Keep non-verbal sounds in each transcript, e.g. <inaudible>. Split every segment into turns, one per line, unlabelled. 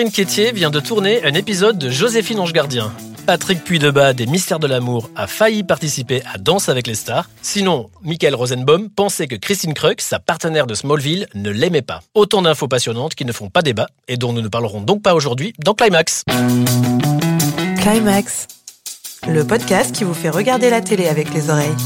Sandrine Quétier vient de tourner un épisode de Joséphine Ange Gardien. Patrick Puydebas des Mystères de l'amour a failli participer à Danse avec les stars. Sinon, Michael Rosenbaum pensait que Christine Kruk, sa partenaire de Smallville, ne l'aimait pas. Autant d'infos passionnantes qui ne font pas débat et dont nous ne parlerons donc pas aujourd'hui dans Climax.
Climax, le podcast qui vous fait regarder la télé avec les oreilles.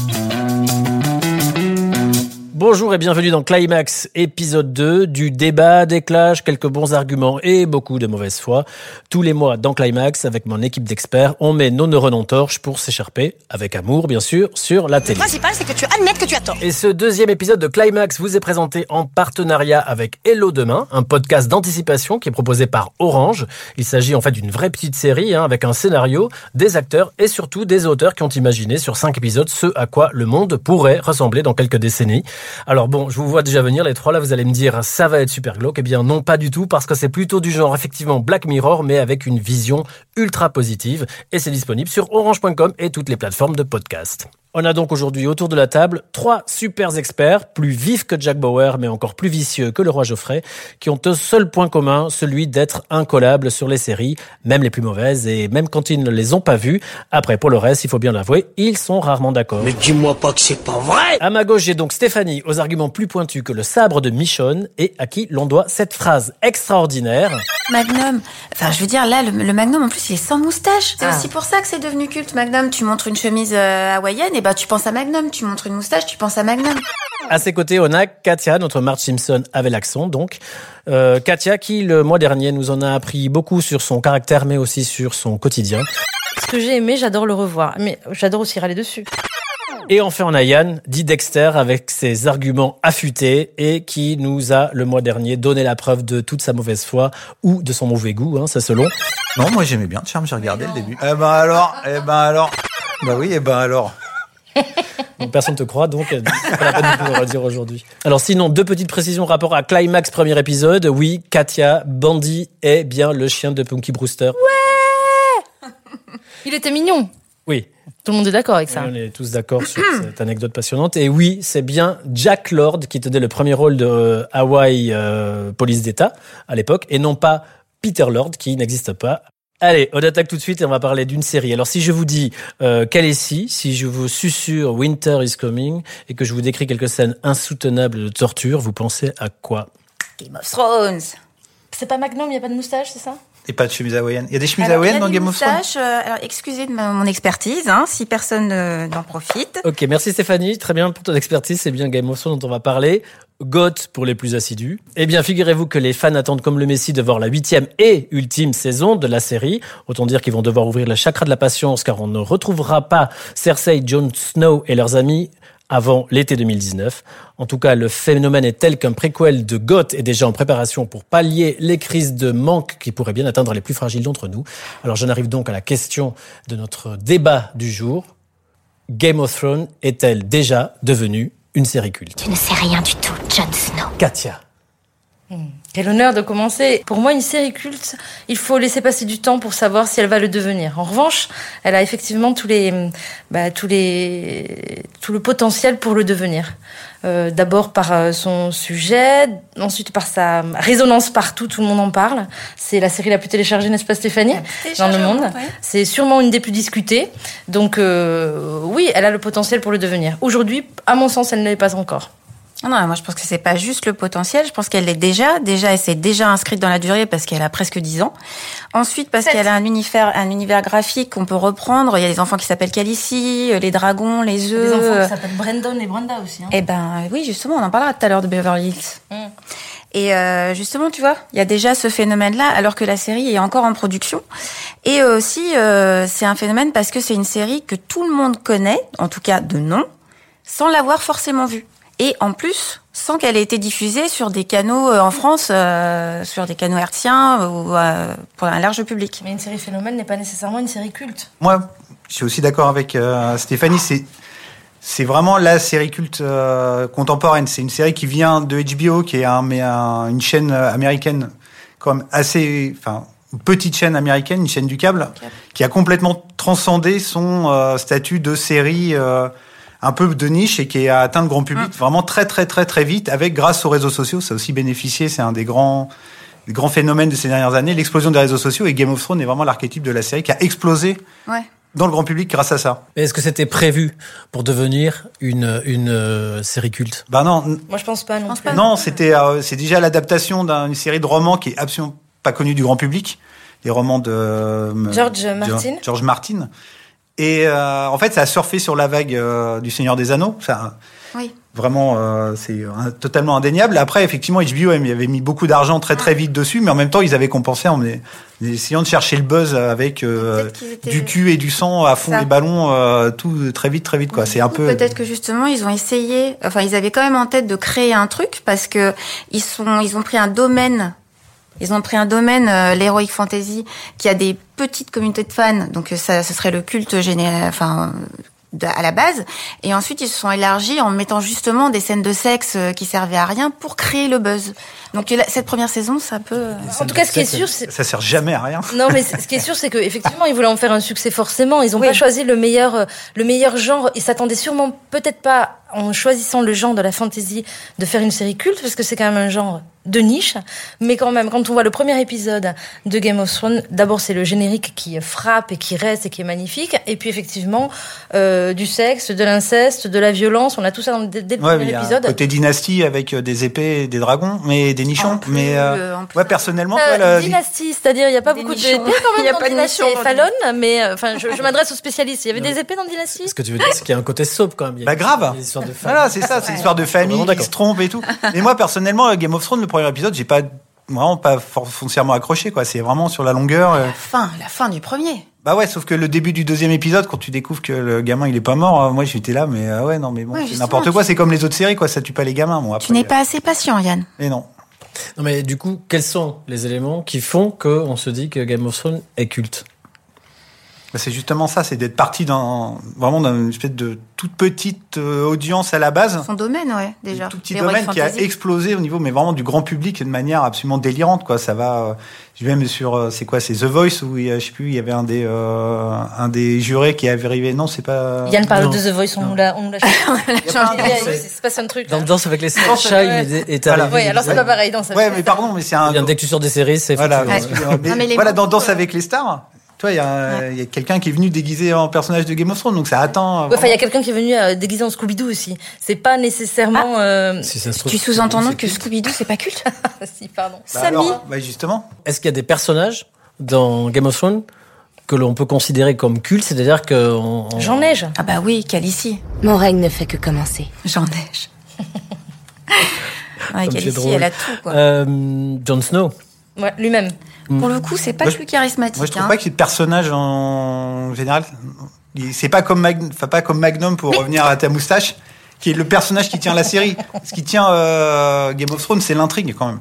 Bonjour et bienvenue dans Climax, épisode 2 du débat, des clashs, quelques bons arguments et beaucoup de mauvaise foi. Tous les mois dans Climax, avec mon équipe d'experts, on met nos neurones en torche pour s'écharper, avec amour bien sûr, sur la télé.
Le principal, c'est que tu admettes que tu as tort.
Et ce deuxième épisode de Climax vous est présenté en partenariat avec Hello Demain, un podcast d'anticipation qui est proposé par Orange. Il s'agit en fait d'une vraie petite série hein, avec un scénario, des acteurs et surtout des auteurs qui ont imaginé sur cinq épisodes ce à quoi le monde pourrait ressembler dans quelques décennies. Alors bon, je vous vois déjà venir, les trois là, vous allez me dire, ça va être super glauque. Eh bien non, pas du tout, parce que c'est plutôt du genre effectivement Black Mirror, mais avec une vision ultra positive. Et c'est disponible sur orange.com et toutes les plateformes de podcast. On a donc aujourd'hui autour de la table trois super experts, plus vifs que Jack Bauer, mais encore plus vicieux que le roi Geoffrey, qui ont un seul point commun, celui d'être incollables sur les séries, même les plus mauvaises, et même quand ils ne les ont pas vues. Après, pour le reste, il faut bien l'avouer, ils sont rarement d'accord.
Mais dis-moi pas que c'est pas vrai
À ma gauche, j'ai donc Stéphanie, aux arguments plus pointus que le sabre de Michonne, et à qui l'on doit cette phrase extraordinaire.
Magnum. Enfin, je veux dire, là, le, le Magnum, en plus, il est sans moustache. C'est
Ah.
aussi pour ça que c'est devenu culte, Magnum. Tu montres une chemise euh, hawaïenne, et bah, tu penses à Magnum. Tu montres une moustache, tu penses à Magnum.
À ses côtés, on a Katia, notre Marge Simpson avec l'accent, donc. Euh, Katia, qui le mois dernier nous en a appris beaucoup sur son caractère, mais aussi sur son quotidien.
Ce que j'ai aimé, j'adore le revoir. Mais j'adore aussi râler dessus.
Et enfin, on a Yann, dit Dexter, avec ses arguments affûtés et qui nous a, le mois dernier, donné la preuve de toute sa mauvaise foi ou de son mauvais goût, hein, c'est selon.
Non, moi j'aimais bien Charme, j'ai regardé le début. Eh ben alors, eh ben alors. Bah oui, eh ben alors. <laughs>
Donc personne te croit, donc euh, c'est pas la peine de pouvoir le dire aujourd'hui. Alors sinon, deux petites précisions rapport à Climax premier épisode. Oui, Katia, Bandy est bien le chien de Punky Brewster. <laughs>
Il était mignon.
Oui,
Tout le monde est d'accord avec ça.
on est tous d'accord sur cette <clears throat> anecdote passionnante. Et oui, c'est bien Jack Lord qui tenait le premier rôle de euh, Hawaii euh, Police d'État à l'époque, et non pas Peter Lord qui n'existe pas. Allez, on attaque tout de suite et on va parler d'une série. Alors si je vous dis euh, si je vous susurre Winter is Coming et que je vous décris quelques scènes insoutenables de torture, vous pensez à quoi?
Game of Thrones.
C'est pas Magnum, il n'y a pas de moustache, c'est ça?
Et pas de chemise hawaïenne. Il y a des chemises
Alors,
hawaïennes dans Game of Thrones?
euh, alors, excusez de ma- mon expertise, hein, si personne euh, n'en profite.
Ok, merci Stéphanie, très bien pour ton expertise, c'est bien Game of Thrones dont on va parler. Goth pour les plus assidus. Eh bien, figurez-vous que les fans attendent comme le Messie de voir la huitième et ultime saison de la série. Autant dire qu'ils vont devoir ouvrir le chakra de la patience car on ne retrouvera pas Cersei, Jon Snow et leurs amis avant l'été 2019. En tout cas, le phénomène est tel qu'un préquel de Goth est déjà en préparation pour pallier les crises de manque qui pourraient bien atteindre les plus fragiles d'entre nous. Alors, j'en arrive donc à la question de notre débat du jour. Game of Thrones est-elle déjà devenue une série culte?
Tu ne sais rien du tout, Jon Snow.
Katia.
Quel honneur de commencer. Pour moi, une série culte, il faut laisser passer du temps pour savoir si elle va le devenir. En revanche, elle a effectivement tous les, bah, tous les, tout le potentiel pour le devenir. Euh, D'abord par euh, son sujet, ensuite par sa résonance partout, tout le monde en parle. C'est la série la plus téléchargée, n'est-ce pas Stéphanie Dans le monde. C'est sûrement une des plus discutées. Donc euh, oui, elle a le potentiel pour le devenir. Aujourd'hui, à mon sens, elle ne l'est pas encore.
Non, moi je pense que c'est pas juste le potentiel, je pense qu'elle l'est déjà. Déjà, elle s'est déjà inscrite dans la durée parce qu'elle a presque 10 ans. Ensuite, parce qu'elle a un univers, un univers graphique qu'on peut reprendre. Il y a des enfants qui s'appellent Khaleesi, euh, les dragons, les
Des
œufs.
enfants
euh,
qui s'appellent Brandon et Brenda aussi. hein.
Eh ben oui, justement, on en parlera tout à l'heure de Beverly Hills.
Mm.
Et euh, justement, tu vois, il y a déjà ce phénomène-là, alors que la série est encore en production. Et aussi, euh, c'est un phénomène parce que c'est une série que tout le monde connaît, en tout cas de nom, sans l'avoir forcément vue. Et en plus, sans qu'elle ait été diffusée sur des canaux euh, en France, euh, sur des canaux hertziens ou euh, pour un large public.
Mais une série phénomène n'est pas nécessairement une série culte.
Moi, je suis aussi d'accord avec euh, Stéphanie. C'est c'est vraiment la série culte euh, contemporaine. C'est une série qui vient de HBO, qui est un, mais un- une chaîne américaine, comme assez, enfin, une petite chaîne américaine, une chaîne du câble, qui a complètement transcendé son euh, statut de série euh, un peu de niche et qui a atteint le grand public vraiment très très très très vite, avec grâce aux réseaux sociaux, ça a aussi bénéficié. C'est un des grands le grand phénomène de ces dernières années, l'explosion des réseaux sociaux. Et Game of Thrones est vraiment l'archétype de la série qui a explosé
Ouais.
dans le grand public grâce à ça.
Mais Est-ce que c'était prévu pour devenir une, une euh, série culte?
Bah non,
Moi, je pense pas non
pense
plus.
pas.
non, c'était euh, c'est déjà l'adaptation d'une série de romans qui est absolument pas connue du grand public, les romans de euh,
George Martin.
George Martin. Et euh, en fait, ça a surfé sur la vague euh, du Seigneur des Anneaux. Ça,
Oui.
Vraiment, euh, c'est totalement indéniable. Après, effectivement, HBO avait mis beaucoup d'argent très très vite dessus, mais en même temps, ils avaient compensé en en essayant de chercher le buzz avec euh,
étaient-
du cul et du sang à fond
Ça.
les ballons, euh, tout très vite, très vite. quoi. C'est un peu.
Peut-être que justement ils ont essayé, enfin ils avaient quand même en tête de créer un truc parce que ils sont, ils ont pris un domaine, ils ont pris un domaine, euh, l'heroic fantasy, qui a des petites communautés de fans, donc euh, ça, ce serait le culte général, enfin à la base, et ensuite ils se sont élargis en mettant justement des scènes de sexe euh, qui servaient à rien pour créer le buzz. Donc la- cette première saison, ça peut. euh,
En tout cas, ce qui est sûr, c'est
Ça sert jamais à rien.
Non, mais ce qui est sûr, c'est que effectivement, ils voulaient en faire un succès forcément. Ils n'ont
Oui.
pas choisi le meilleur, le meilleur genre. Ils s'attendaient sûrement peut-être pas en choisissant le genre de la fantasy de faire une série culte parce que c'est quand même un genre de niche. Mais quand même, quand on voit le premier épisode de Game of Thrones, d'abord c'est le générique qui frappe et qui reste et qui est magnifique. Et puis effectivement, euh, du sexe, de l'inceste, de la violence. On a tout ça dans, dès, dès le
Ouais, mais
premier
il y a un
épisode.
côté dynastie avec euh, des épées et des dragons, mais des nichons.
En plus,
mais euh,
euh, plus.
ouais, personnellement,
Euh,
le-
dynastie, c'est-à-dire il n'y a pas
Des
beaucoup de
nichons.
épées quand
Il
même
y a
dans
pas de
Dynastie
nichons
et Fallon, mais euh, enfin je, je m'adresse aux spécialistes. Il y avait des épées dans Dynastie
Ce que tu veux dire, c'est qu'il y a un côté soap quand même. Il y a
Bah grave.
des histoires de femmes.
Voilà, c'est ça, c'est l'histoire de famille qui se trompe et tout. Mais moi, personnellement, Game of Thrones, le premier épisode, j'ai pas vraiment pas foncièrement accroché, quoi. C'est vraiment sur la longueur. euh.
La fin, la fin du premier.
Bah ouais, sauf que le début du deuxième épisode, quand tu découvres que le gamin il est pas mort, euh, moi j'étais là, mais euh, ouais, non, mais bon,
Ouais,
c'est
justement,
n'importe
tu-
quoi. C'est comme les autres séries, quoi. Ça tue pas les gamins, moi.
Tu n'es pas assez patient, Yann.
Mais non.
Non, mais du coup, quels sont les éléments qui font qu'on se dit que Game of Thrones est culte?
C'est justement ça, c'est d'être parti dans vraiment dans une espèce de toute petite euh, audience à la base.
Son domaine, ouais, déjà.
Un tout petit domaine qui a explosé au niveau, mais vraiment du grand public et de manière absolument délirante, quoi. Ça va, euh, je vais même sur, euh, c'est quoi, c'est The Voice où il y a, je sais plus, il y avait un des, euh, un des jurés qui avait arrivé, non, c'est pas.
Yann parle
Non.
de The Voice, on nous l'a <laughs> on l'a
Il y a pas un-
Il y a- il se passe un truc.
Dans. Danse avec les stars, Shine est, arrivé.
Oui, alors c'est
Ouais.
pas pareil dans ça.
Ouais, mais pardon, mais c'est un.
Dès que tu sors des séries, c'est
Voilà, voilà, dans Danse avec les stars. Il y a, quelqu'un qui est venu déguisé en personnage de Game of Thrones, donc ça attend.
Ouais, Enfin, il y a quelqu'un qui est venu euh, déguisé en Scooby-Doo aussi. C'est pas nécessairement. euh,
Si ça se trouve,
Tu sous-entends que
culte.
Scooby-Doo, c'est pas culte <laughs>
si, pardon.
bah
Samy
alors, bah justement.
Est-ce qu'il y a des personnages dans Game of Thrones que l'on peut considérer comme cultes C'est-à-dire que. on-
Jean Neige.
Ah bah oui, Calici.
Mon règne ne fait que commencer.
J'en neige. <laughs> ouais, Calici, elle a tout, quoi.
Euh, Jon Snow.
Ouais, lui-même.
Pour le coup, c'est pas
Moi,
le plus charismatique.
Moi, je trouve
hein.
pas qu'il y ait de personnage en général. C'est pas comme Mag... enfin, pas comme Magnum pour revenir à ta moustache, qui est le personnage qui tient la série. Ce qui tient euh, Game of Thrones, c'est l'intrigue quand même.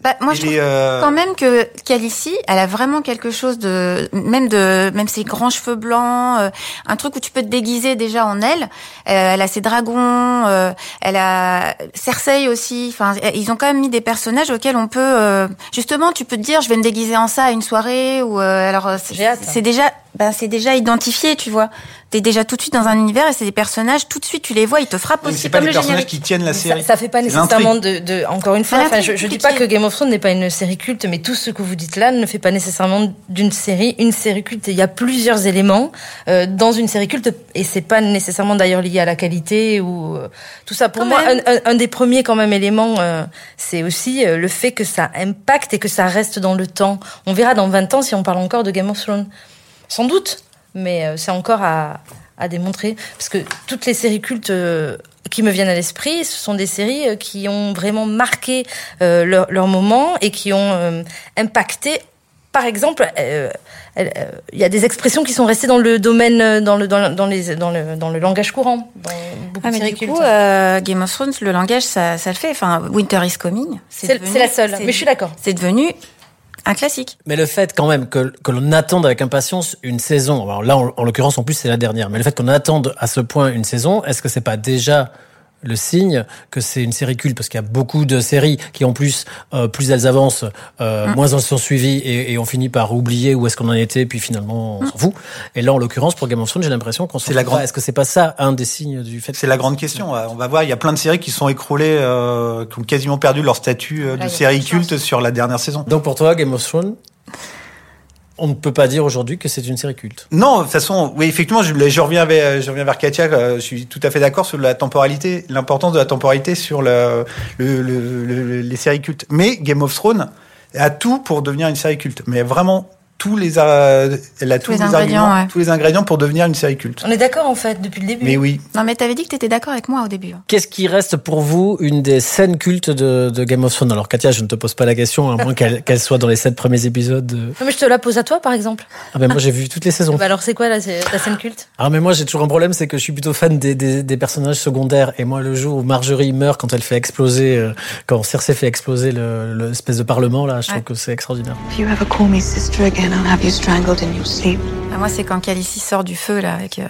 Bah, moi, je trouve
euh,
quand même que Calici, elle a vraiment quelque chose de, même de, même ses grands cheveux blancs, euh, un truc où tu peux te déguiser déjà en elle. Euh, elle a ses dragons, euh, elle a Cersei aussi. Enfin, ils ont quand même mis des personnages auxquels on peut, euh, justement, tu peux te dire, je vais me déguiser en ça à une soirée ou euh, alors euh, c'est déjà, ben c'est déjà identifié, tu vois. T'es déjà tout de suite dans un univers et c'est des personnages tout de suite tu les vois, ils te frappent aussi
c'est pas
comme
les
le
personnages
générique.
qui tiennent la
Ça,
série.
ça fait pas nécessairement de, de, encore une fois,
Ah,
enfin, je, je dis pas que Game of Thrones n'est pas une série culte, mais tout ce que vous dites là ne fait pas nécessairement d'une série une série culte. Il y a plusieurs éléments euh, dans une série culte et c'est pas nécessairement d'ailleurs lié à la qualité ou euh, tout ça. Pour
Quand
moi, un, un- un des premiers quand même éléments, euh, c'est aussi euh, le fait que ça impacte et que ça reste dans le temps. On verra dans 20 ans si on parle encore de Game of Thrones. Sans doute, mais euh, c'est encore à, à démontrer. Parce que toutes les séries cultes euh, qui me viennent à l'esprit, ce sont des séries euh, qui ont vraiment marqué euh, leur, leur moment et qui ont euh, impacté. Par exemple, euh, il y a des expressions qui sont restées dans le domaine, dans le, dans, le- dans les, dans le, dans le langage courant. Dans
Ah, mais du coup, Game of Thrones, le langage, ça, ça le fait. Enfin, Winter is Coming.
c'est la seule. Mais je suis d'accord.
C'est devenu un classique.
Mais le fait quand même que, l'on attende avec impatience une saison, alors là en, en l'occurrence en plus c'est la dernière, mais le fait qu'on attende à ce point une saison, est-ce que c'est pas déjà le signe que c'est une série culte parce qu'il y a beaucoup de séries qui en plus euh, plus elles avancent euh,
Mm.
moins elles sont suivies et, et on finit par oublier où est-ce qu'on en était puis finalement on s'en fout et là en l'occurrence pour Game of Thrones j'ai l'impression qu'on s'en
C'est la
fout
grande-
est-ce que c'est pas ça un des signes du fait
C'est la grande question. On va voir, il y a plein de séries qui sont écroulées, euh, qui ont quasiment perdu leur statut euh, de série culte sur la dernière saison.
donc pour toi Game of Thrones on ne peut pas dire aujourd'hui que c'est une série culte
Non, de toute façon, oui, effectivement, je, reviens vers, je reviens vers Katia. euh, Je suis tout à fait d'accord sur la temporalité, l'importance de la temporalité sur le, le, le- le- les séries cultes. Mais Game of Thrones a tout pour devenir une série culte. Mais vraiment tous les, euh, elle a tous,
les ingrédients, ouais.
tous les ingrédients pour devenir une série culte.
On est d'accord en fait depuis le début.
Mais oui,
Non, mais t'avais dit que t'étais d'accord avec moi au début. hein.
Qu'est-ce qui reste pour vous une des scènes cultes de, de Game of Thrones? Alors Katia, je ne te pose pas la question, à moins qu'elle qu'elle soit dans les sept premiers épisodes. de-
Non, mais je te la pose à toi par exemple.
Ah ben moi j'ai vu toutes les saisons. <laughs>
Bah alors c'est quoi la, la scène culte?
Ah mais moi j'ai toujours un problème, c'est que je suis plutôt fan des, des, des personnages secondaires. Et moi le jour où Marjorie meurt quand elle fait exploser, euh, quand Cersei fait exploser le- l'espèce de parlement là, je trouve
Ouais.
que c'est extraordinaire.
If you ever call me sister again, I'll have you strangled in your sleep.
Ah, moi, c'est quand Khaleesi sort du feu, là, avec. euh,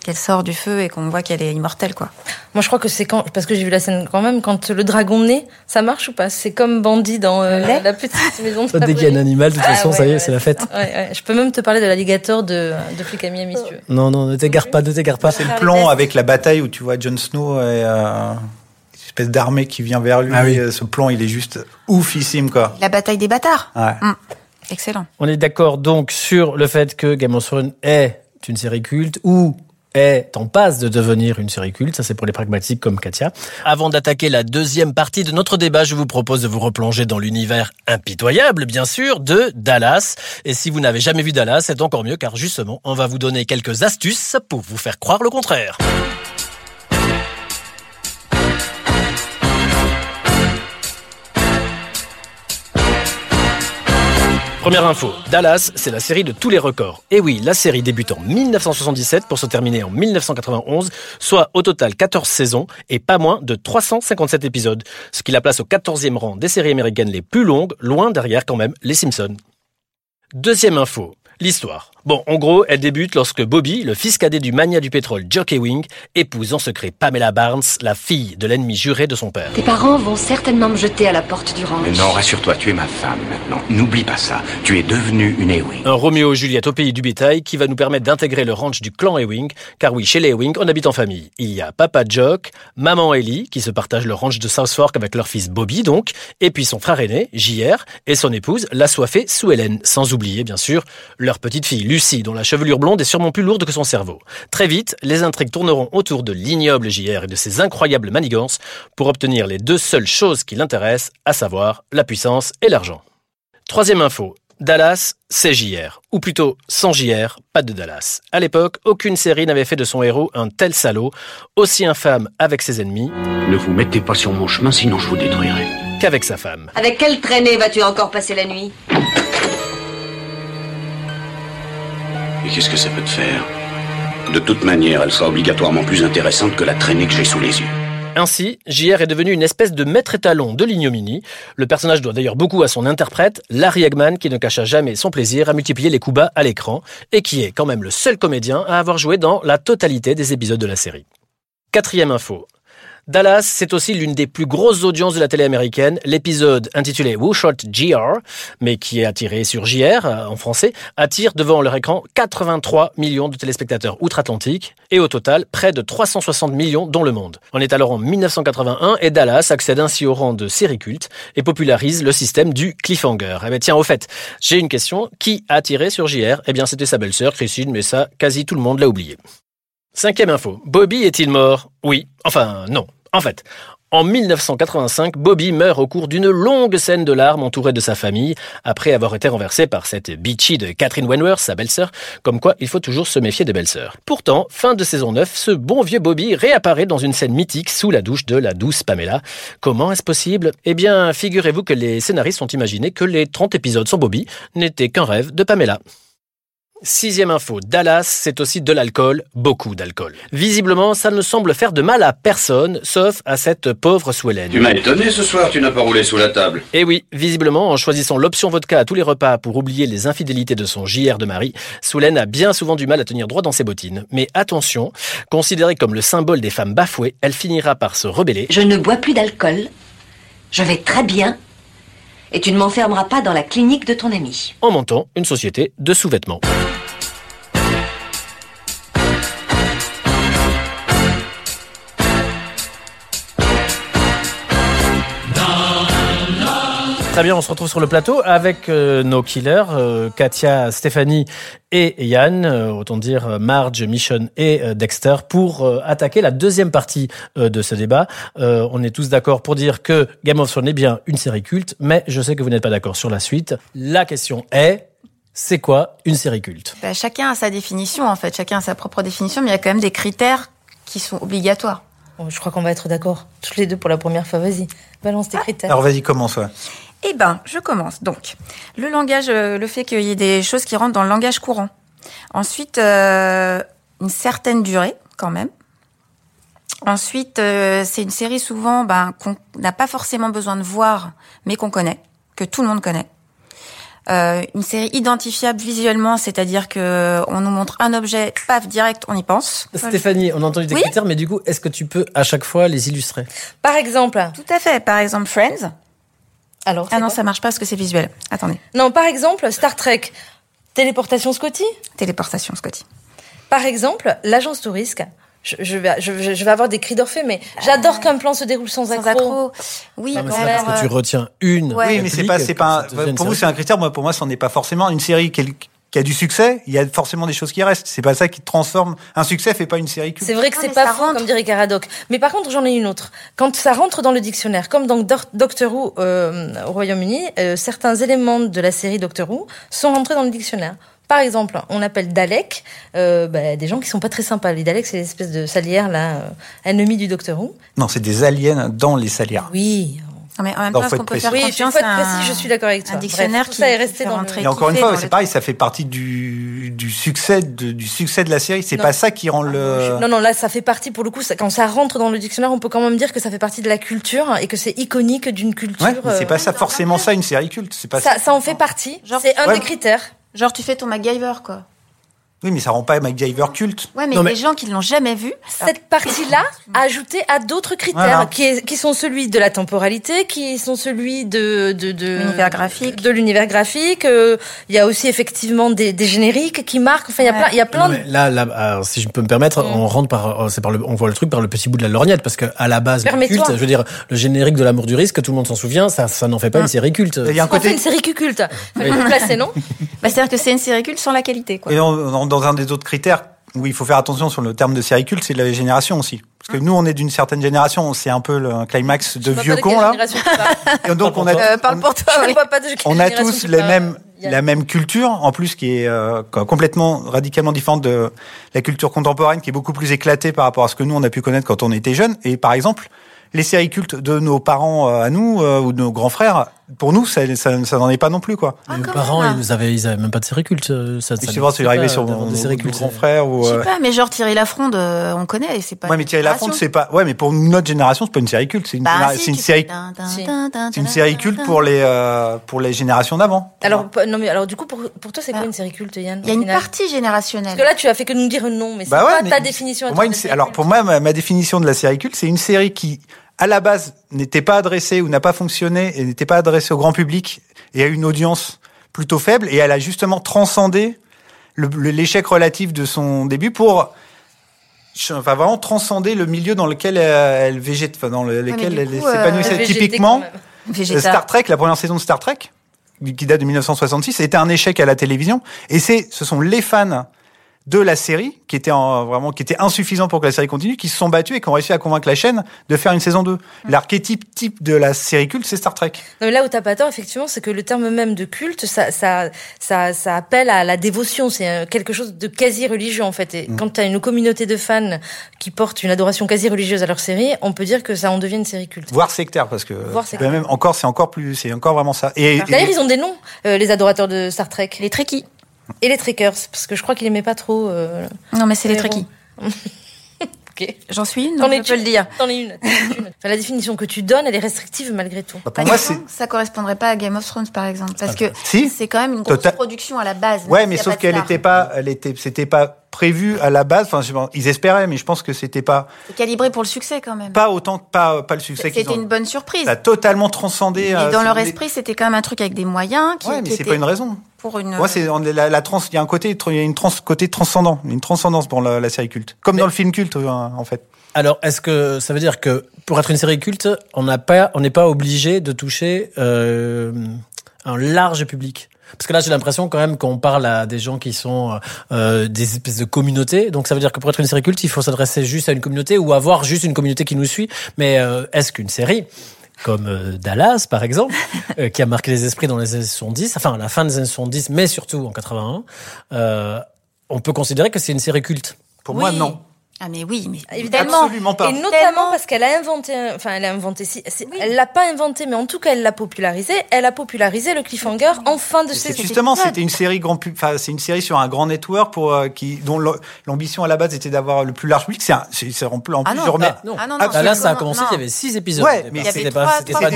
qu'elle sort du feu et qu'on voit qu'elle est immortelle, quoi.
Moi je crois que c'est quand parce que j'ai vu la scène quand même quand le dragon naît, ça marche ou pas? C'est comme Bandit dans euh, la petite maison de
Dès qu'il y a un animal, de toute
Ah
façon,
ouais,
ça y est,
ouais.
c'est la fête.
Ouais, ouais. Je peux même te parler de l'alligator de, de Flic à Miami si tu veux.
Non, non, ne t'égare pas, ne t'égare pas.
c'est le plan avec la bataille où tu vois Jon Snow et euh, une espèce d'armée qui vient vers lui.
Ah oui.
Ce plan, il est juste oufissime, quoi.
La bataille des bâtards.
Ouais.
Mm. Excellent.
On est d'accord donc sur le fait que Game of Thrones est une série culte ou est en passe de devenir une série culte. Ça, c'est pour les pragmatiques comme Katia. Avant d'attaquer la deuxième partie de notre débat, je vous propose de vous replonger dans l'univers impitoyable, bien sûr, de Dallas. Et si vous n'avez jamais vu Dallas, c'est encore mieux car justement, on va vous donner quelques astuces pour vous faire croire le contraire. Première info, Dallas, c'est la série de tous les records. Et oui, la série débute en 1977 pour se terminer en 1991, soit au total 14 saisons et pas moins de 357 épisodes, ce qui la place au 14e rang des séries américaines les plus longues, loin derrière quand même les Simpsons. Deuxième info, l'histoire. Bon, en gros, elle débute lorsque Bobby, le fils cadet du mania du pétrole Jockey Wing, épouse en secret Pamela Barnes, la fille de l'ennemi juré de son père.
Tes parents vont certainement me jeter à la porte du ranch.
Mais non, rassure-toi, tu es ma femme maintenant. N'oublie pas ça. Tu es devenue une Ewing.
Un Roméo et Juliette au pays du bétail qui va nous permettre d'intégrer le ranch du clan Ewing, car oui, chez les Ewing, on habite en famille. Il y a papa Jock, maman Ellie, qui se partagent le ranch de South Fork avec leur fils Bobby donc, et puis son frère aîné, JR, et son épouse, la soifée Sue Ellen, sans oublier bien sûr leur petite fille Lucie, dont la chevelure blonde est sûrement plus lourde que son cerveau. Très vite, les intrigues tourneront autour de l'ignoble JR et de ses incroyables manigances pour obtenir les deux seules choses qui l'intéressent, à savoir la puissance et l'argent. Troisième info. Dallas, c'est JR. Ou plutôt, sans JR, pas de Dallas. À l'époque, aucune série n'avait fait de son héros un tel salaud, aussi infâme avec ses ennemis
Ne vous mettez pas sur mon chemin, sinon je vous détruirai.
qu'avec sa femme.
Avec quelle traînée vas-tu encore passer la nuit?
Et qu'est-ce que ça peut te faire? De toute manière, elle sera obligatoirement plus intéressante que la traînée que j'ai sous les yeux.
Ainsi, JR est devenu une espèce de maître étalon de l'ignominie. Le personnage doit d'ailleurs beaucoup à son interprète, Larry Eggman, qui ne cacha jamais son plaisir à multiplier les coups bas à l'écran, et qui est quand même le seul comédien à avoir joué dans la totalité des épisodes de la série. Quatrième info. Dallas, c'est aussi l'une des plus grosses audiences de la télé américaine. L'épisode intitulé Who Shot JR, mais qui est attiré sur JR euh, en français, attire devant leur écran 83 millions de téléspectateurs outre-Atlantique et au total près de 360 millions dans le monde. On est alors en 1981 et Dallas accède ainsi au rang de série culte et popularise le système du cliffhanger. Eh bien tiens, au fait, j'ai une question. Qui a tiré sur JR Eh bien c'était sa belle-sœur Christine, mais ça, quasi tout le monde l'a oublié. Cinquième info. Bobby est-il mort? Oui. Enfin, non. En fait, en 1985, Bobby meurt au cours d'une longue scène de larmes entouré de sa famille, après avoir été renversé par cette bitchy de Catherine Wentworth, sa belle-sœur, comme quoi il faut toujours se méfier des belles-sœurs. Pourtant, fin de saison 9, ce bon vieux Bobby réapparaît dans une scène mythique sous la douche de la douce Pamela. Comment est-ce possible? Eh bien, figurez-vous que les scénaristes ont imaginé que les 30 épisodes sans Bobby n'étaient qu'un rêve de Pamela. Sixième info, Dallas, c'est aussi de l'alcool, beaucoup d'alcool. Visiblement, ça ne semble faire de mal à personne, sauf à cette pauvre Swellen.
Tu m'as étonné ce soir, tu n'as pas roulé sous la table.
Et Eh oui, visiblement, en choisissant l'option vodka à tous les repas pour oublier les infidélités de son JR de mari, Soulen a bien souvent du mal à tenir droit dans ses bottines. Mais attention, considérée comme le symbole des femmes bafouées, elle finira par se rebeller.
Je ne bois plus d'alcool. Je vais très bien. Et tu ne m'enfermeras pas dans la clinique de ton ami.
en montant une société de sous-vêtements. Très bien, on se retrouve sur le plateau avec euh, nos killers, euh, Katia, Stéphanie et Yann, euh, autant dire Marge, Michonne et euh, Dexter, pour euh, attaquer la deuxième partie euh, de ce débat. Euh, on est tous d'accord pour dire que Game of Thrones est bien une série culte, mais je sais que vous n'êtes pas d'accord sur la suite. La question est, c'est quoi une série culte?
Bah, chacun a sa définition, en fait. Chacun a sa propre définition, mais il y a quand même des critères qui sont obligatoires.
Bon, je crois qu'on va être d'accord. Toutes les deux pour la première fois. Vas-y, balance tes critères.
Alors vas-y, commence. Ouais.
Eh ben, je commence. Donc, le langage, euh, le fait qu'il y ait des choses qui rentrent dans le langage courant. Ensuite, euh, une certaine durée, quand même. Ensuite, euh, c'est une série souvent ben, qu'on n'a pas forcément besoin de voir, mais qu'on connaît, que tout le monde connaît. Euh, une série identifiable visuellement, c'est-à-dire que on nous montre un objet, paf, direct, on y pense.
Stéphanie, on a entendu des
Oui
critères, mais du coup, est-ce que tu peux à chaque fois les illustrer?
Par exemple.
Tout à fait. Par exemple, Friends.
Alors.
Ah non, ça marche pas parce que c'est visuel. Attendez.
Non, par exemple, Star Trek. Téléportation Scotty?
Téléportation, Scotty.
Par exemple, l'agence de risque. Je, je vais, je, je- je vais avoir des cris d'orphée, mais j'adore qu'un plan se déroule sans,
Sans
accro.
accro. Oui,
Non,
mais
quand
c'est
même,
parce que tu
euh,
retiens une.
Ouais.
Oui, mais c'est pas, c'est pas. pour vous, c'est un critère. Moi, pour moi, ça n'est pas forcément une série qui, a du succès. Il y a forcément des choses qui restent. C'est pas ça qui transforme. Un succès fait pas une série culte.
C'est vrai que c'est pas faux, comme dirait Caradoc. Mais par contre, j'en ai une autre. Quand ça rentre dans le dictionnaire, comme dans Doc- Doctor Who euh, au Royaume-Uni, euh, certains éléments de la série Doctor Who sont rentrés dans le dictionnaire. Par exemple, on appelle Dalek euh, bah, des gens qui sont pas très sympas. Les Daleks, c'est l'espèce de salière là, euh, ennemie du Doctor Who.
Non, c'est des aliens dans les salières.
Oui.
Non, mais en même
Non,
temps,
faut
est-ce qu'on
être
peut
précis.
faire
Oui,
confiance à un-
je suis d'accord avec toi.
un dictionnaire
Bref, tout
qui
ça est resté dans le...
Et encore une fois, c'est
le
pareil, ça fait partie du, du succès de, du succès de la série. C'est pas ça qui rend le.
Non, non, là, ça fait partie, pour le coup, ça- quand ça rentre dans le dictionnaire, on peut quand même dire que ça fait partie de la culture et que c'est iconique d'une culture.
Ouais, mais c'est
euh,
pas ça forcément ça une série culte. C'est pas
ça, ça en fait partie. C'est un
Ouais.
des critères.
Genre, tu fais ton MacGyver, quoi.
Oui, mais ça rend pas MacGyver culte.
Ouais, mais
Non,
les
mais-
gens qui l'ont jamais vu.
Cette partie-là, ajoutée à d'autres critères,
Voilà.
qui, est- qui sont celui de la temporalité, qui sont celui de, de, de
L'univers graphique.
de l'univers graphique. euh, Il y a aussi effectivement des, des génériques qui marquent. Enfin, il y a
Ouais.
plein, il y a plein
Non,
de
là, là, alors, si je peux me permettre,
Mm.
on rentre par, oh, c'est par le, on voit le truc par le petit bout de la lorgnette, parce que à la base, le culte, je veux dire, le générique de l'amour du risque, tout le monde s'en souvient, ça, ça n'en fait pas une série culte.
Il y a un côté.
une série culte. Le placer, non <laughs>
Bah, c'est-à-dire que c'est une série culte sans la qualité, quoi.
Et on- on- dans un des autres critères où il faut faire attention sur le terme de série culte, c'est la génération aussi. Parce que nous, on est d'une certaine génération, c'est un peu le un climax de vieux cons là. Et donc on a,
Euh, parle pour toi, oui.
on tous les mêmes,
a-
la même culture, en plus qui est euh, complètement radicalement différente de la culture contemporaine, qui est beaucoup plus éclatée par rapport à ce que nous on a pu connaître quand on était jeunes. Et par exemple, les séries cultes de nos parents euh, à nous euh, ou de nos grands frères, pour nous, ça, ça, ça n'en est pas non plus quoi.
Mes
Ah, quand
parents, ils avaient, ils avaient même pas de série culte. euh, Ça,
Je sais pas, c'est arrivé
pas
sur mon, grand frère ou.
Je sais
euh,
pas, mais genre Thierry Lafronde, euh, on connaît, et c'est pas.
Ouais, mais Thierry Lafronde, c'est pas. Ouais, mais pour notre génération, c'est pas une série culte. C'est une,
Bah, si,
c'est une série. C'est une série culte pour les euh, pour les générations d'avant.
Alors, non, mais alors, du coup, pour, pour toi, c'est quoi
Ah.
une série culte, Yann
Il y a une partie
Parce
générationnelle.
que là, tu as fait que nous dire non, mais c'est
Bah ouais,
quoi
mais
ta définition
alors pour moi, ma, ma définition de la série culte, c'est une série qui, à la base, n'était pas adressée ou n'a pas fonctionné et n'était pas adressée au grand public et a une audience plutôt faible et elle a justement transcendé l'échec relatif de son début pour enfin vraiment transcender le milieu dans lequel elle, elle végète, enfin dans lequel elle
euh,
s'épanouissait. Typiquement.
Végétal.
Star Trek, la première saison de Star Trek, qui date de 1966, était un échec à la télévision. Et c'est, ce sont les fans de la série qui étaient en, vraiment qui étaient insuffisants pour que la série continue, qui se sont battus et qui ont réussi à convaincre la chaîne de faire une saison 2. L'archétype type de la série culte, c'est Star Trek.
Non, mais là où t'as pas tort, effectivement, c'est que le terme même de culte, ça, ça, ça, ça appelle à la dévotion. C'est euh, quelque chose de quasi religieux, en fait. Et quand t'as une communauté de fans qui portent une adoration quasi religieuse à leur série, on peut dire que ça en devient une série culte.
Voire sectaire, parce que
Voire sectaire.
même encore, c'est encore plus, c'est encore vraiment ça. Et,
D'ailleurs,
et-
ils ont des noms, euh, les adorateurs de Star Trek.
Les Trekkies.
Et les Trekkers, parce que je crois qu'il aimait pas trop. euh,
Non, mais c'est les trekkies. <laughs>
Ok.
J'en suis une, donc je peux le dire.
T'en es une. <laughs> Enfin, la définition que tu donnes, elle est restrictive malgré tout.
Bah,
Bah,
pour moi,
ça correspondrait pas à Game of Thrones, par exemple, parce que
Si.
c'est quand même une grosse
Total-
production à la base.
Ouais,
même
mais sauf qu'elle
star.
était pas, elle était, c'était pas prévu à la base. Enfin, ils espéraient, mais je pense que c'était pas,
calibré pour le succès quand même.
pas autant, pas, pas le succès
C'était
ont.
une bonne surprise.
Ça a totalement transcendé.
Et
euh,
dans leur esprit, c'était quand même un truc avec des moyens qui,
Ouais, mais c'est
était
pas une raison.
pour une.
Moi, c'est la, la trans. Il y a un côté, il y a une trans, côté transcendant, une transcendance pour la, la série culte, comme dans le film culte euh, en fait.
Alors, est-ce que ça veut dire que pour être une série culte, on n'a pas, on n'est pas obligé de toucher euh, un large public? Parce que là, j'ai l'impression quand même qu'on parle à des gens qui sont euh, des espèces de communautés. Donc, ça veut dire que pour être une série culte, il faut s'adresser juste à une communauté ou avoir juste une communauté qui nous suit. Mais euh, est-ce qu'une série comme euh, Dallas, par exemple, <laughs> euh, qui a marqué les esprits dans les années 70, enfin à la fin des années 70, mais surtout en 81, euh, on peut considérer que c'est une série culte?
Pour
Oui.
moi, non.
Ah mais oui, mais
Évidemment.
Absolument pas.
Et notamment
Tellement.
parce qu'elle a inventé, enfin elle a inventé, si, si- elle l'a pas inventé, mais en tout cas elle l'a popularisé. Elle a popularisé le cliffhanger en fin de saison.
justement, c'était une série grand pub, enfin, c'est une série sur un grand network pour euh, qui dont l'ambition à la base était d'avoir le plus large public. C'est un- c'est c'est en plus, en
Ah non,
je remets.
Ah, non.
Ah non, non,
Ah, là, ça a
non,
commencé,
non.
il y avait six épisodes.
Ouais, mais
c'était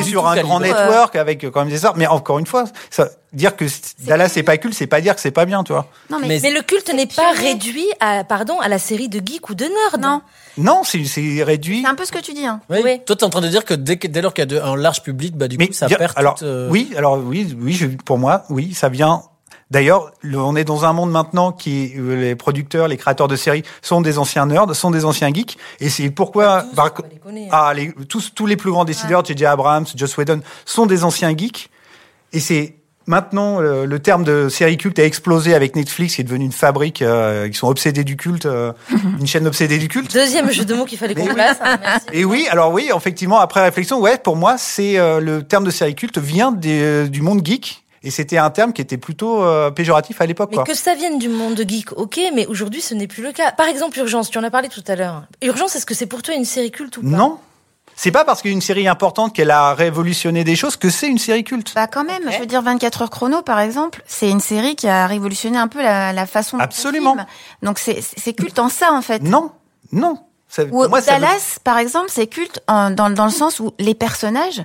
sur un grand network avec euh, quand même des arts. Mais encore une fois, ça, dire que Dallas c'est pas culte, c'est pas dire que c'est pas bien, tu vois.
Non mais,
Mais-
Mais le culte n'est pas réduit à, pardon, à la série de geek ou de nerd.
non,
Non, c'est c'est réduit.
c'est un peu ce que tu dis. Hein.
Oui.
Oui.
Toi, t'es en train de dire que dès, que- dès lors qu'il y a de- un large public, bah, du
Mais
coup, ça
dire-
perd
alors
toute, euh,
oui, alors oui, oui, je, pour moi, oui, ça vient. D'ailleurs, le- on est dans un monde maintenant qui où les producteurs, les créateurs de séries sont des anciens nerds, sont des anciens geeks, et c'est pourquoi
Tous,
par-
les
ah, les, tous tous les plus grands décideurs, J.J. Abrams, Joss Whedon, sont des anciens geeks, et c'est Maintenant, le, le terme de série culte a explosé avec Netflix, qui est devenu une fabrique. euh, ils sont obsédés du culte, euh, une chaîne obsédée du culte.
Deuxième jeu de mots qu'il fallait qu'on place. hein.
Et oui, alors oui, effectivement, après réflexion, ouais, pour moi, c'est euh, le terme de série culte vient des, euh, du monde geek. Et c'était un terme qui était plutôt euh, péjoratif à l'époque.
Mais
quoi.
que ça vienne du monde geek, ok, mais aujourd'hui ce n'est plus le cas. Par exemple, Urgence, tu en as parlé tout à l'heure. Urgence, est-ce que c'est pour toi une série culte ou pas?
Non, c'est pas parce qu'une série importante qu'elle a révolutionné des choses que c'est une série culte.
Bah quand même, je veux dire 24 heures chrono par exemple, c'est une série qui a révolutionné un peu la, la façon dont on
Absolument.
filme. Donc c'est c'est culte en ça en fait.
Non, non. Ça,
Ou
pour moi, ça veut-
Dallas, par exemple, c'est culte en- dans, dans le sens où les personnages,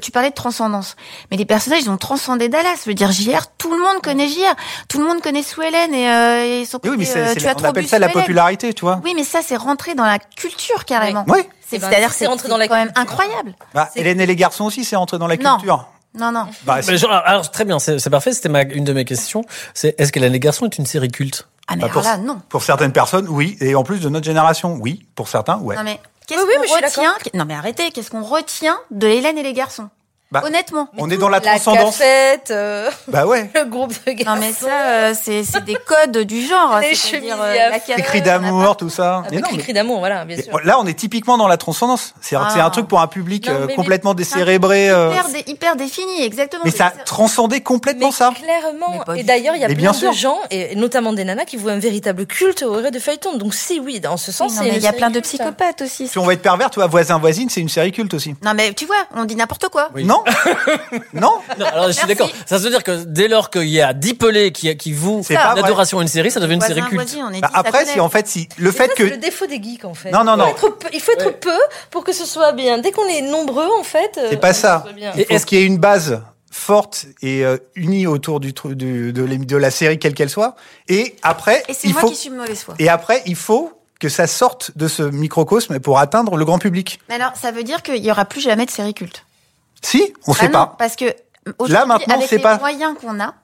tu parlais de transcendance, mais les personnages, ils ont transcendé Dallas. Je veux dire, JR, tout le monde connaît JR, tout le monde connaît Sue Ellen et, euh, et son
Oui, mais c'est-
euh,
c'est-
tu as
on
trop
appelle ça la popularité, tu vois.
Oui, mais ça, c'est rentré dans la culture carrément.
Oui.
C'est-
ben,
C'est-à-dire, c'est
c'est rentré dans la
quand même incroyable.
Bah, Hélène et les garçons aussi, c'est rentré dans la
Non.
culture.
Non, non.
Bah, c'est-
genre, alors, très bien, c'est c'est parfait. C'était ma, une de mes questions. C'est est-ce que les garçons est une série culte?
Ah, mais
Bah,
alors
pour-
là, non.
pour certaines personnes, oui. Et en plus de notre génération, oui. Pour certains, ouais.
Non, mais qu'est-ce
Oui, oui, mais je
qu'on
suis
retient Non, mais arrêtez, qu'est-ce qu'on retient de Hélène et les garçons?
Bah,
Honnêtement.
on est dans la
La
transcendance.
cafette, euh,
Bah ouais. <laughs>
le groupe de garçons.
Non, mais ça, euh, c'est c'est des codes du genre.
Les
la
feu.
Les
cafette,
cris
on a
d'amour, tout ça.
Avec
Mais non,
les
mais-
cris d'amour, voilà, bien sûr.
là, on est typiquement dans la transcendance. C'est
Ah.
c'est un truc pour un public
Non,
euh,
mais-
complètement décérébré. euh,
Hyper, dé- hyper défini, exactement.
mais ça a transcendé complètement
Mais
ça.
clairement. Et d'ailleurs, il y a
Mais
plein
bien
de
sûr.
gens, et notamment des nanas, qui voient un véritable culte au de feuilleton. Donc si, oui, dans ce sens,
il y a plein de psychopathes aussi.
Si on va être pervers, tu vois, voisin voisine, c'est une série culte aussi.
Non, mais tu vois, on dit n'importe quoi.
Oui.
Non, non.
Non, alors je suis d'accord. Ça veut dire que dès lors qu'il y a 10 pelés qui, qui vouent
C'est pas vrai.
l'adoration à une série, ça devient une série
Voisin,
culte.
on est
Bah,
dit,
après, si en fait, si le
C'est
fait
ça,
que
c'est le défaut des geeks en fait.
Non, non,
Il faut
non.
être peu- il faut être peu pour que ce soit bien. Dès qu'on est nombreux, en fait. euh,
C'est pas ça.
ce soit bien.
il faut qu'il y ait une base forte et euh, unie autour du, du de, de la série quelle qu'elle soit. Et après,
Et c'est
il
moi
faut
qui suis de mauvaise foi.
et après, il faut que ça sorte de ce microcosme pour atteindre le grand public.
Mais alors, ça veut dire qu'il y aura plus jamais de série culte.
Si, on
Ah
sait
non,
pas.
Parce que aujourd'hui,
maintenant,
avec les
pas-
moyens qu'on a,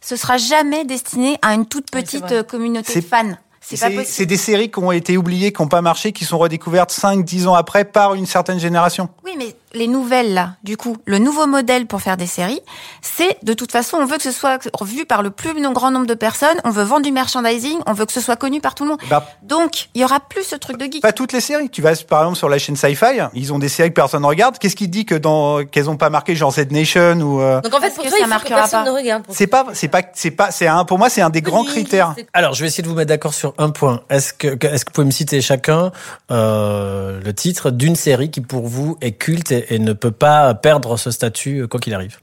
ce sera jamais destiné à une toute petite euh, communauté de fans. C'est
des séries qui ont été oubliées, qui n'ont pas marché, qui sont redécouvertes 5, 10 ans après par une certaine génération.
Oui, mais les nouvelles là, du coup, le nouveau modèle pour faire des séries, c'est de toute façon, on veut que ce soit vu par le plus grand nombre de personnes, on veut vendre du merchandising, on veut que ce soit connu par tout le monde.
Bah,
Donc, il y aura plus ce truc de geek.
Pas toutes les séries. Tu vas par exemple sur la chaîne Sci-Fi, ils ont des séries que personne ne regarde. Qu'est-ce qui dit que dans qu'elles ont pas marqué genre Z Nation ou euh,
Donc en fait, pour toi,
ça
il faut que
marquera
personne
pas.
ne regarde. pour
c'est pas c'est pas c'est pas c'est un pour moi c'est un des grands critères.
Alors, je vais essayer de vous mettre d'accord sur un point. Est-ce que, que- est-ce que vous pouvez me citer chacun euh, le titre d'une série qui pour vous est culte et, et ne peut pas perdre ce statut euh, quoi qu'il arrive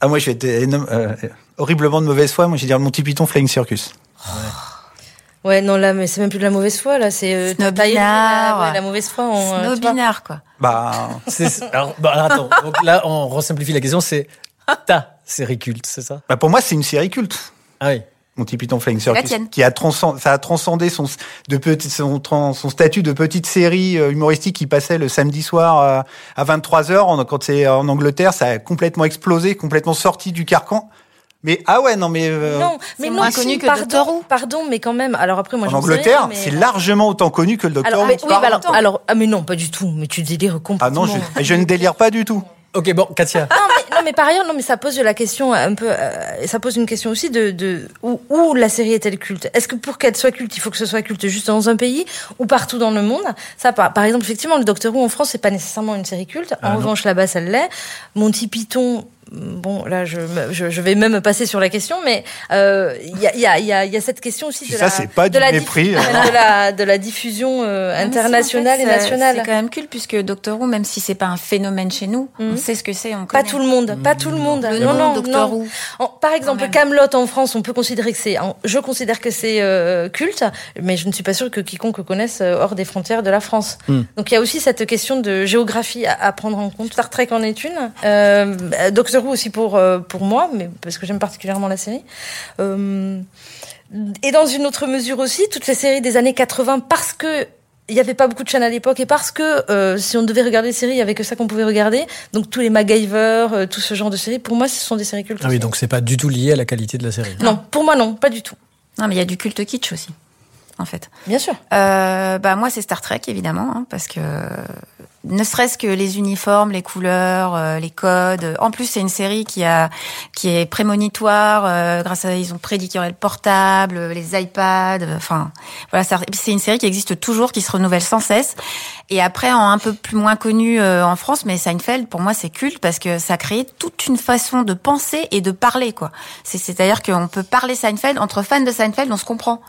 Ah moi être énorme, euh, horriblement de mauvaise foi. Moi, j'ai dire Monty Python Flying Circus.
Ouais, non, là, mais c'est même plus de la mauvaise foi, là, c'est euh,
Snobinard.
la, ouais, la mauvaise foi en. euh.
Snobinard, quoi.
Bah,
Alors, bah, attends. Donc là, on resimplifie la question. C'est ta série culte, c'est ça?
Bah, pour moi, c'est une série culte.
Ah oui.
Monty Python Flying
la
Circus,
tienne.
qui a transcendé, ça a transcendé son, de petit, son, son statut de petite série euh, humoristique qui passait le samedi soir euh, à 23h. Quand c'est en Angleterre, ça a complètement explosé, complètement sorti du carcan. Mais ah ouais, non mais euh,
Non, mais non,
moins
si,
connu que
pardon,
Doctor Who.
Pardon, mais quand même. Alors après, moi,
en Angleterre,
mais-
c'est largement autant connu que le Docteur
Alors,
Who.
mais, oui, bah alors, alors, ah, mais non, pas du tout. Mais tu délires
Ah
complètement.
non, je, je ne délire pas du tout.
Ok, bon, Katia.
Non mais, non, mais par ailleurs, non, mais ça pose la question un peu. euh, ça pose une question aussi de, de où, où la série est-elle culte? Est-ce que pour qu'elle soit culte, il faut que ce soit culte juste dans un pays ou partout dans le monde? Ça, par, par exemple, effectivement, le Docteur Who en France, c'est pas nécessairement une série culte. En
Ah,
revanche, là-bas, ça l'est. Monty Python. Bon, là, je, je, je vais même passer sur la question, mais euh, il y, a, il y, a, il y, a, il y a cette question aussi
Si
de
ça,
la,
c'est pas
de
du
la
mépris, euh.
de la, de la diffusion euh,
si,
internationale
en fait,
et nationale.
C'est quand même culte puisque Doctor Who, même si c'est pas un phénomène chez nous, on
Mhm.
sait ce que c'est, on
Pas
connaît.
tout le monde, pas tout le monde.
Le
non, non,
Doctor
non.
Who.
En- par exemple. Camelot en France, on peut considérer que c'est, je considère que c'est euh, culte, mais je ne suis pas sûre que quiconque connaisse euh, hors des frontières de la France.
Hmm.
Donc il y a aussi cette question de géographie à, à prendre en compte. Star Trek en est une, euh, Doctor Aussi pour euh, pour moi, mais parce que j'aime particulièrement la série. Euh, et dans une autre mesure aussi, toutes les séries des années 80, parce que il n'y avait pas beaucoup de chaînes à l'époque et parce que euh, si on devait regarder des séries, il y avait que ça qu'on pouvait regarder. Donc tous les MacGyver, euh, tout ce genre de séries, pour moi, ce sont des séries cultes.
Ah oui, donc c'est pas du tout lié à la qualité de la série.
Non, pour moi non, pas du tout.
Non, mais il y a du culte kitsch aussi, en fait.
Bien sûr.
Euh, bah moi c'est Star Trek évidemment hein, parce que ne serait-ce que les uniformes, les couleurs, euh, les codes. En plus c'est une série qui a qui est prémonitoire euh, grâce à ils ont prédit qu'il y aurait le portable, euh, les iPads. euh, Enfin voilà c'est une série qui existe toujours, qui se renouvelle sans cesse. Et après en un peu plus moins connu euh, en France, mais Seinfeld pour moi c'est culte parce que ça a créé toute une façon de penser et de parler quoi. C'est c'est-à-dire qu'on peut parler Seinfeld entre fans de Seinfeld, on se comprend.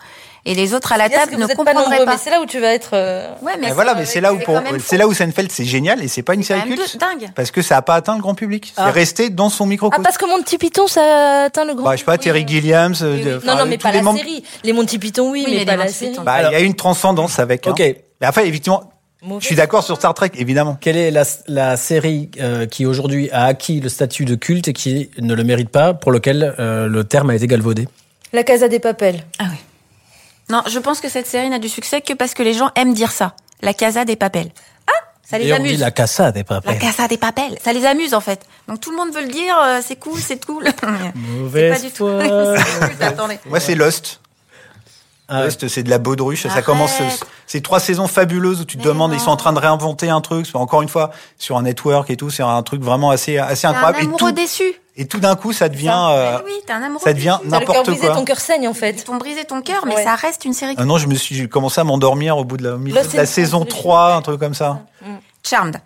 Et les autres à la table ne
pas
comprendraient
nombreux,
pas.
mais c'est là où tu vas être. euh,
Ouais, mais
Mais voilà, mais c'est là où pour, c'est là où Seinfeld c'est génial et c'est pas une
c'est
série culte
dingue.
parce que ça a pas atteint le grand public. C'est
Ah.
resté dans son
Ah
microcosme.
parce que Monty Python, ça atteint le grand.
bah, je sais pas, Terry Gilliams. euh,
oui,
de-
oui.
enfin,
Non, non, mais pas
les
la
membres-
série. Les Monty Python, oui,
Oui,
mais,
mais
pas la série.
Bah, il y a une transcendance avec. hein.
Ok.
Mais après, effectivement,
Mauvais.
je suis d'accord sur Star Trek, évidemment.
Quelle est la, la série euh, qui aujourd'hui a acquis le statut de culte et qui ne le mérite pas, pour lequel euh, le terme a été galvaudé?
La Casa des Papels.
Ah oui. Non, je pense que cette série n'a du succès que parce que les gens aiment dire ça. La Casa des Papels. Ah, ça les
Et on dit
amuse.
la Casa des
La
papels.
Casa des Papels. Ça les amuse en fait. Donc tout le monde veut le dire, euh, c'est cool, c'est cool. <laughs> c'est
Mauvaise
pas du tout. <laughs>
foi.
Attendez.
Moi, c'est Lost.
Ah,
c'est de la baudruche. Ça commence. C'est trois saisons fabuleuses où tu te
Mais
demandes,
non.
ils sont en train de réinventer un truc. Encore une fois, sur un network et tout, c'est un truc vraiment assez, assez
T'es un
incroyable. Et
amoureux
tout,
déçu.
et tout d'un coup, ça devient,
Ça.
euh,
Mais oui, t'es un amoureux
ça devient n'importe
brisé,
quoi.
ton cœur saigne en
Ils
fait.
t'ont brisé ton cœur, mais
Ouais.
ça reste une série
Ah non, je me suis j'ai commencé à m'endormir au bout de la, au milieu
Lost
de la saison
Translation.
3, un truc comme ça.
Charmed.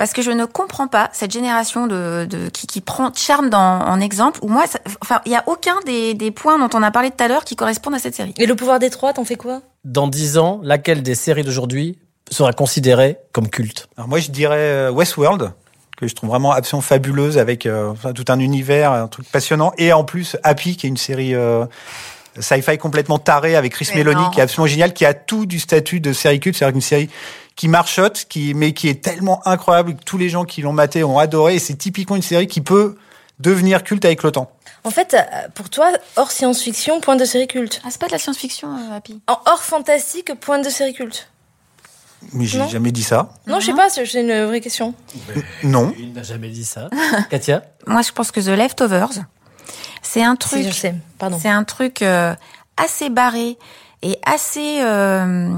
Parce que je ne comprends pas cette génération de, de qui, qui prend Charmed en, en exemple. Où moi, ça- enfin, il y a aucun des, des points dont on a parlé tout à l'heure qui correspondent à cette série.
Et le pouvoir des trois, t'en fais quoi?
Dans dix ans, laquelle des séries d'aujourd'hui sera considérée comme culte?
Alors moi, je dirais euh, Westworld, que je trouve vraiment absolument fabuleuse avec euh, tout un univers, un truc passionnant. Et en plus, Happy, qui est une série euh, sci-fi complètement tarée avec Chris
Mais
Meloni,
non.
qui est absolument géniale, qui a tout du statut de série culte, c'est-à-dire une série qui marchote, qui, mais qui est tellement incroyable que tous les gens qui l'ont maté ont adoré. Et c'est typiquement une série qui peut devenir culte avec le temps.
En fait, euh, pour toi, hors science-fiction, point de série culte.
Ah, c'est pas de la science-fiction, euh, Happy.
En hors fantastique, point de série culte.
Mais j'ai jamais dit ça.
Non, je sais pas, c'est une vraie question.
Non.
Il n'a jamais dit ça. <laughs> Katia
Moi, je pense que The Leftovers, c'est un
Si,
truc.
je sais. Pardon.
C'est un truc euh, assez barré et assez euh,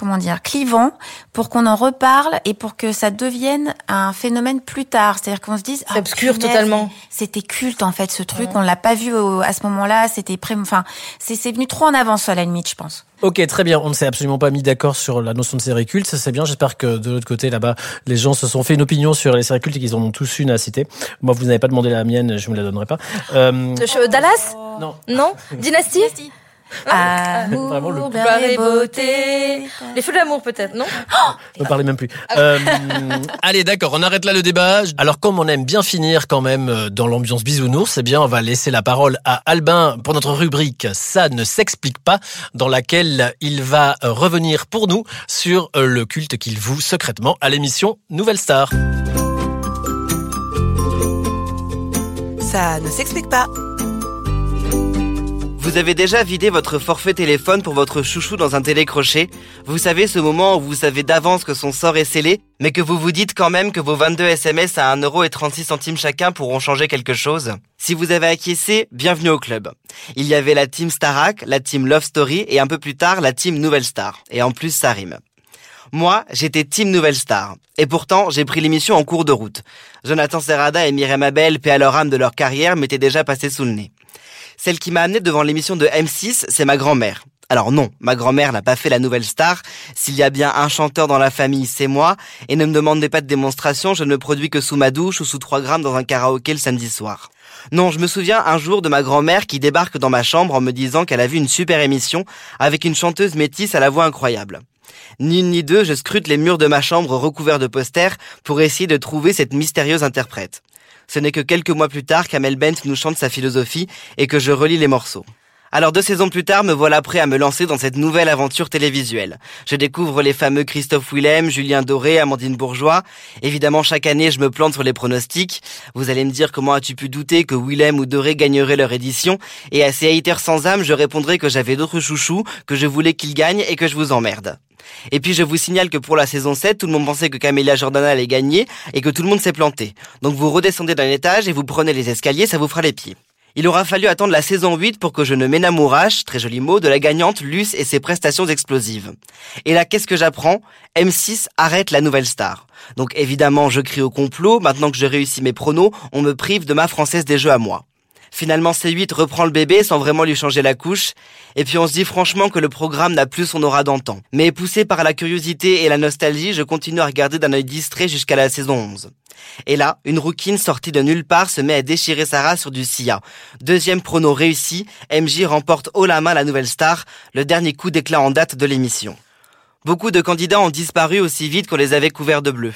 comment dire clivant pour qu'on en reparle et pour que ça devienne un phénomène plus tard. C'est-à-dire qu'on se dise
C'est obscur
punaise,
totalement.
C'était culte en fait ce truc. On l'a pas vu au- à ce moment-là. C'était pré. Enfin, c'est c'est venu trop en avance à la limite, je pense.
Ok, très bien. On ne s'est absolument pas mis d'accord sur la notion de série culte. Ça, c'est bien. J'espère que de l'autre côté, là-bas, les gens se sont fait une opinion sur les séries cultes et qu'ils en ont tous une à citer. Moi, vous n'avez pas demandé la mienne, je ne me la donnerai pas. Euh,
Euh, Dallas?
Non.
Non? <laughs> Dynasty
Amour,
Vraiment le-
et
et
beauté.
Les feux de l'amour peut-être, non
Ne parlez même plus. Euh, allez, d'accord, on arrête là le débat. Alors, comme on aime bien finir quand même euh, dans l'ambiance bisounours, eh bien, on va laisser la parole à Albin pour notre rubrique Ça ne s'explique pas, dans laquelle il va euh, revenir pour nous sur le culte qu'il voue secrètement à l'émission Nouvelle Star.
Ça ne s'explique pas.
Vous avez déjà vidé votre forfait téléphone pour votre chouchou dans un télécrochet Vous savez ce moment où vous savez d'avance que son sort est scellé, mais que vous vous dites quand même que vos 22 SMS à 1,36€ chacun pourront changer quelque chose Si vous avez acquiescé, bienvenue au club. Il y avait la team Starac, la team Love Story et un peu plus tard la team Nouvelle Star. Et en plus ça rime. Moi, j'étais Team Nouvelle Star. Et pourtant, j'ai pris l'émission en cours de route. Jonathan Serrada et Myriam Abel, paix à leur âme de leur carrière, m'étaient déjà passés sous le nez. Celle qui m'a amené devant l'émission de M6, c'est ma grand-mère. Alors non, ma grand-mère n'a pas fait la nouvelle star. S'il y a bien un chanteur dans la famille, c'est moi. Et ne me demandez pas de démonstration, je ne me produis que sous ma douche ou sous 3 grammes dans un karaoké le samedi soir. Non, je me souviens un jour de ma grand-mère qui débarque dans ma chambre en me disant qu'elle a vu une super émission avec une chanteuse métisse à la voix incroyable. Ni une ni deux, je scrute les murs de ma chambre recouverts de posters pour essayer de trouver cette mystérieuse interprète. Ce n'est que quelques mois plus tard qu'Amel Bent nous chante sa philosophie et que je relis les morceaux. Alors deux saisons plus tard, me voilà prêt à me lancer dans cette nouvelle aventure télévisuelle. Je découvre les fameux Christophe Willem, Julien Doré, Amandine Bourgeois. Évidemment, chaque année, je me plante sur les pronostics. Vous allez me dire comment as-tu pu douter que Willem ou Doré gagneraient leur édition Et à ces haters sans âme, je répondrai que j'avais d'autres chouchous, que je voulais qu'ils gagnent et que je vous emmerde. Et puis je vous signale que pour la saison 7, tout le monde pensait que Camélia Jordana allait gagner et que tout le monde s'est planté. Donc vous redescendez d'un étage et vous prenez les escaliers, ça vous fera les pieds. Il aura fallu attendre la saison 8 pour que je ne m'énamourache, très joli mot, de la gagnante Luce et ses prestations explosives. Et là, qu'est-ce que j'apprends? M6 arrête la nouvelle star. Donc évidemment, je crie au complot, maintenant que j'ai réussi mes pronos, on me prive de ma française des jeux à moi. Finalement, C8 reprend le bébé sans vraiment lui changer la couche. Et puis on se dit franchement que le programme n'a plus son aura d'antan. Mais poussé par la curiosité et la nostalgie, je continue à regarder d'un œil distrait jusqu'à la saison 11. Et là, une rouquine sortie de nulle part se met à déchirer Sarah sur du Sia. Deuxième prono réussi, MJ remporte haut la main la nouvelle star, le dernier coup d'éclat en date de l'émission. Beaucoup de candidats ont disparu aussi vite qu'on les avait couverts de bleu.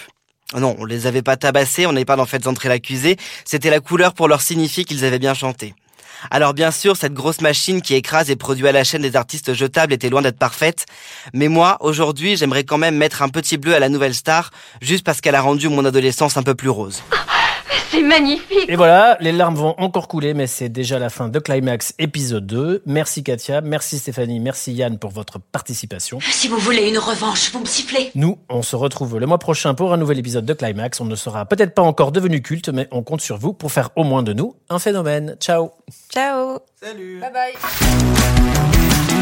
Non, on les avait pas tabassés, on n'est pas dans Faites entrer l'accusé, c'était la couleur pour leur signifier qu'ils avaient bien chanté. Alors bien sûr, cette grosse machine qui écrase et produit à la chaîne des artistes jetables était loin d'être parfaite, mais moi, aujourd'hui, j'aimerais quand même mettre un petit bleu à la nouvelle star, juste parce qu'elle a rendu mon adolescence un peu plus rose.
C'est magnifique.
Et voilà, les larmes vont encore couler, mais c'est déjà la fin de Climax épisode 2. Merci Katia, merci Stéphanie, merci Yann pour votre participation.
Si vous voulez une revanche, vous me sifflez.
Nous, on se retrouve le mois prochain pour un nouvel épisode de Climax. On ne sera peut-être pas encore devenu culte, mais on compte sur vous pour faire au moins de nous un phénomène. Ciao
Ciao.
Salut
Bye bye.